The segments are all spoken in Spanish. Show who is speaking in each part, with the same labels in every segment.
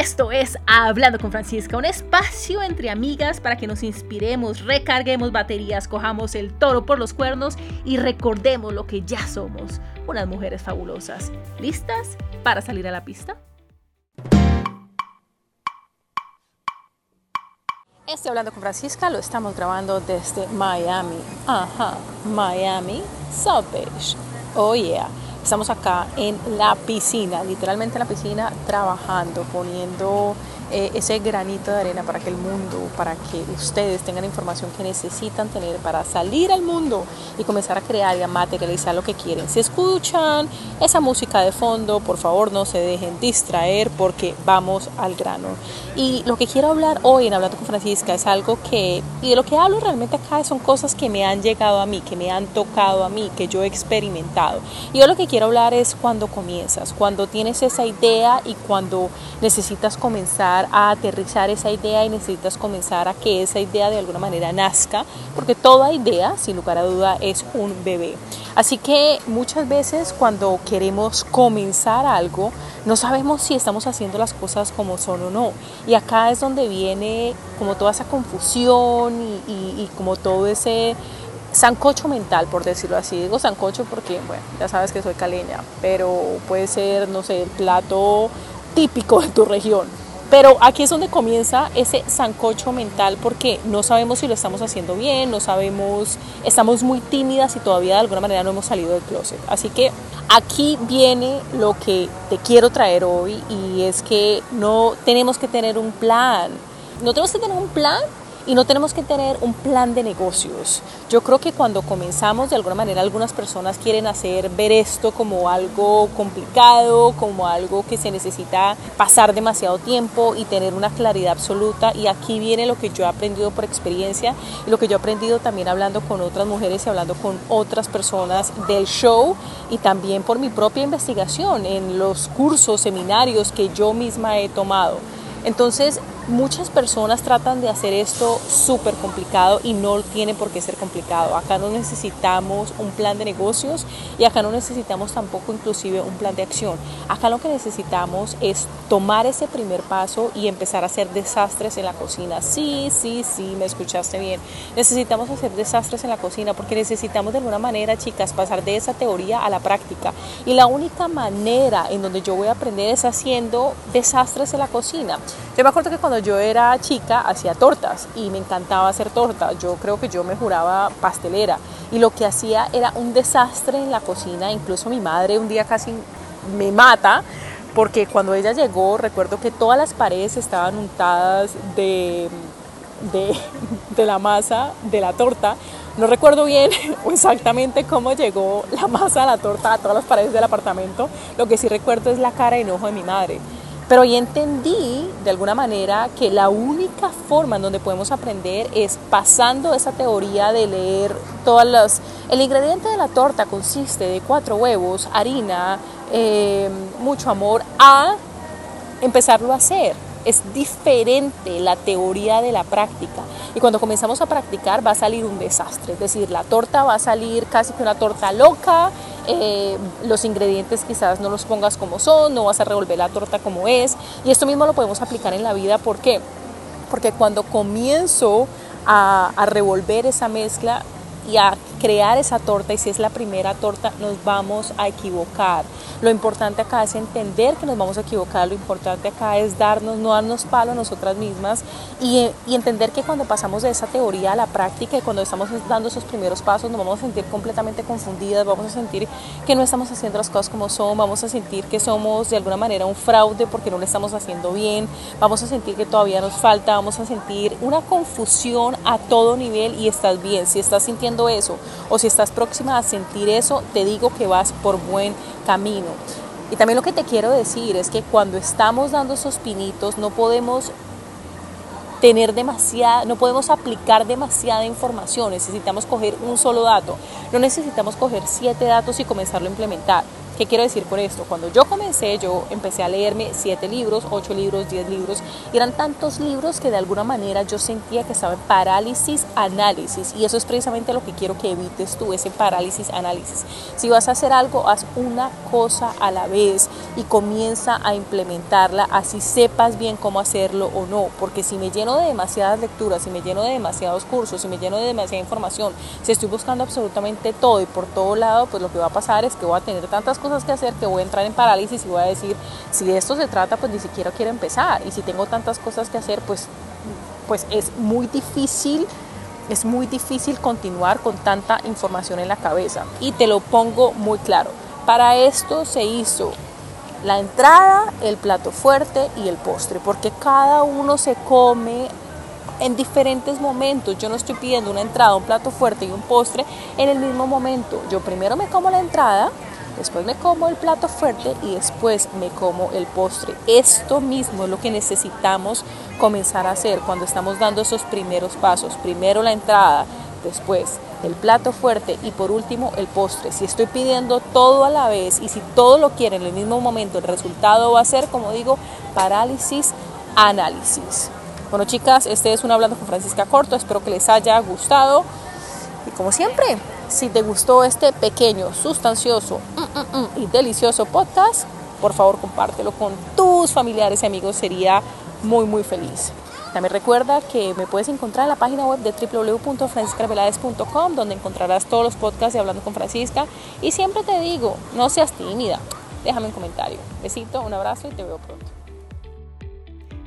Speaker 1: esto es Hablando con Francisca, un espacio entre amigas para que nos inspiremos, recarguemos baterías, cojamos el toro por los cuernos y recordemos lo que ya somos, unas mujeres fabulosas. ¿Listas para salir a la pista? Este Hablando con Francisca lo estamos grabando desde Miami. Ajá, Miami, South Beach. Oh yeah. Estamos acá en la piscina, literalmente en la piscina, trabajando, poniendo eh, ese granito de arena para que el mundo, para que ustedes tengan información que necesitan tener para salir al mundo y comenzar a crear y a materializar lo que quieren. Si escuchan esa música de fondo, por favor no se dejen distraer porque vamos al grano. Y lo que quiero hablar hoy en Hablando con Francisca es algo que, y de lo que hablo realmente acá son cosas que me han llegado a mí, que me han tocado a mí, que yo he experimentado. Y yo lo que quiero hablar es cuando comienzas, cuando tienes esa idea y cuando necesitas comenzar a aterrizar esa idea y necesitas comenzar a que esa idea de alguna manera nazca, porque toda idea, sin lugar a duda, es un bebé. Así que muchas veces cuando queremos comenzar algo, no sabemos si estamos haciendo las cosas como son o no. Y acá es donde viene como toda esa confusión y, como todo ese sancocho mental, por decirlo así. Digo sancocho porque, bueno, ya sabes que soy caleña, pero puede ser, no sé, el plato típico de tu región. Pero aquí es donde comienza ese sancocho mental porque no sabemos si lo estamos haciendo bien, no sabemos, estamos muy tímidas y todavía de alguna manera no hemos salido del closet. Así que aquí viene lo que te quiero traer hoy y es que no tenemos que tener un plan. No tenemos que tener un plan y no tenemos que tener un plan de negocios. Yo creo que cuando comenzamos, de alguna manera, algunas personas quieren hacer ver esto como algo complicado, como algo que se necesita pasar demasiado tiempo y tener una claridad absoluta. Y aquí viene lo que yo he aprendido por experiencia y lo que yo he aprendido también hablando con otras mujeres y hablando con otras personas del show y también por mi propia investigación en los cursos, seminarios que yo misma he tomado. Entonces, muchas personas tratan de hacer esto súper complicado y no tiene por qué ser complicado. Acá no necesitamos un plan de negocios y acá no necesitamos tampoco inclusive un plan de acción. Acá lo que necesitamos es tomar ese primer paso y empezar a hacer desastres en la cocina. Sí, sí, sí, me escuchaste bien. Necesitamos hacer desastres en la cocina porque necesitamos de alguna manera, chicas, pasar de esa teoría a la práctica. Y la única manera en donde yo voy a aprender es haciendo desastres en la cocina. Yo me acuerdo que cuando yo era chica hacía tortas y me encantaba hacer tortas. Yo creo que yo me juraba pastelera y lo que hacía era un desastre en la cocina. Incluso mi madre un día casi me mata porque cuando ella llegó recuerdo que todas las paredes estaban untadas de, de, la masa de la torta. No recuerdo bien exactamente cómo llegó la masa de la torta a todas las paredes del apartamento. Lo que sí recuerdo es la cara de enojo de mi madre. Pero ahí entendí de alguna manera que la única forma en donde podemos aprender es pasando esa teoría de leer todas las... El ingrediente de la torta consiste de cuatro huevos, harina, eh, mucho amor, a empezarlo a hacer. Es diferente la teoría de la práctica. Y cuando comenzamos a practicar va a salir un desastre. Es decir, la torta va a salir casi que una torta loca, eh, los ingredientes quizás no los pongas como son, no vas a revolver la torta como es. Y esto mismo lo podemos aplicar en la vida. ¿Por qué? Porque cuando comienzo a, a revolver esa mezcla y a crear esa torta y si es la primera torta nos vamos a equivocar. Lo importante acá es entender que nos vamos a equivocar, lo importante acá es darnos, no darnos palo a nosotras mismas y, y entender que cuando pasamos de esa teoría a la práctica y cuando estamos dando esos primeros pasos nos vamos a sentir completamente confundidas, vamos a sentir que no estamos haciendo las cosas como son, vamos a sentir que somos de alguna manera un fraude porque no lo estamos haciendo bien, vamos a sentir que todavía nos falta, vamos a sentir una confusión a todo nivel y estás bien, si estás sintiendo eso o si estás próxima a sentir eso, te digo que vas por buen camino. Y también lo que te quiero decir es que cuando estamos dando esos pinitos no podemos tener demasiada, no podemos aplicar demasiada información, necesitamos coger un solo dato, no necesitamos coger siete datos y comenzarlo a implementar. ¿Qué quiero decir con esto? Cuando yo comencé, yo empecé a leerme siete libros, ocho libros, diez libros, y eran tantos libros que de alguna manera yo sentía que estaba en parálisis análisis, y eso es precisamente lo que quiero que evites tú, ese parálisis análisis. Si vas a hacer algo, haz una cosa a la vez y comienza a implementarla, así sepas bien cómo hacerlo o no, porque si me lleno de demasiadas lecturas, si me lleno de demasiados cursos, si me lleno de demasiada información, si estoy buscando absolutamente todo y por todo lado, pues lo que va a pasar es que voy a tener tantas cosas que hacer que voy a entrar en parálisis y voy a decir, si de esto se trata, pues ni siquiera quiero empezar. Y si tengo tantas cosas que hacer, pues, pues es muy difícil es muy difícil continuar con tanta información en la cabeza. Y te lo pongo muy claro. Para esto se hizo la entrada, el plato fuerte y el postre, porque cada uno se come en diferentes momentos. Yo no estoy pidiendo una entrada, un plato fuerte y un postre en el mismo momento. Yo primero me como la entrada, después me como el plato fuerte y después me como el postre. Esto mismo es lo que necesitamos comenzar a hacer cuando estamos dando esos primeros pasos. Primero la entrada, después el plato fuerte y por último el postre. Si estoy pidiendo todo a la vez y si todo lo quiero en el mismo momento, el resultado va a ser, como digo, parálisis, análisis. Bueno chicas, este es un Hablando con Francisca Corto, espero que les haya gustado y como siempre, si te gustó este pequeño, sustancioso mm, mm, mm, y delicioso podcast, por favor compártelo con tus familiares y amigos, sería muy muy feliz. También recuerda que me puedes encontrar en la página web de www.franciscarvelades.com donde encontrarás todos los podcasts de Hablando con Francisca y siempre te digo, no seas tímida, déjame un comentario. Besito, un abrazo y te veo pronto.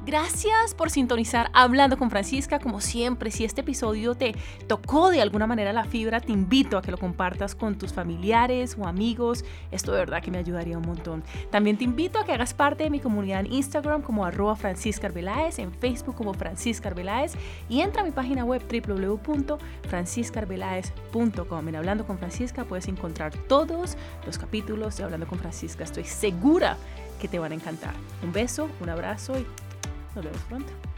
Speaker 1: Gracias por sintonizar Hablando con Francisca. Como siempre, si este episodio te tocó de alguna manera la fibra, te invito a que lo compartas con tus familiares o amigos. Esto de verdad que me ayudaría un montón. También te invito a que hagas parte de mi comunidad en Instagram como arroba Francisca Arbeláez, en Facebook como Francisca Arbeláez y entra a mi página web www.franciscarvelaez.com. En Hablando con Francisca puedes encontrar todos los capítulos de Hablando con Francisca. Estoy segura que te van a encantar. Un beso, un abrazo y nos vemos pronto.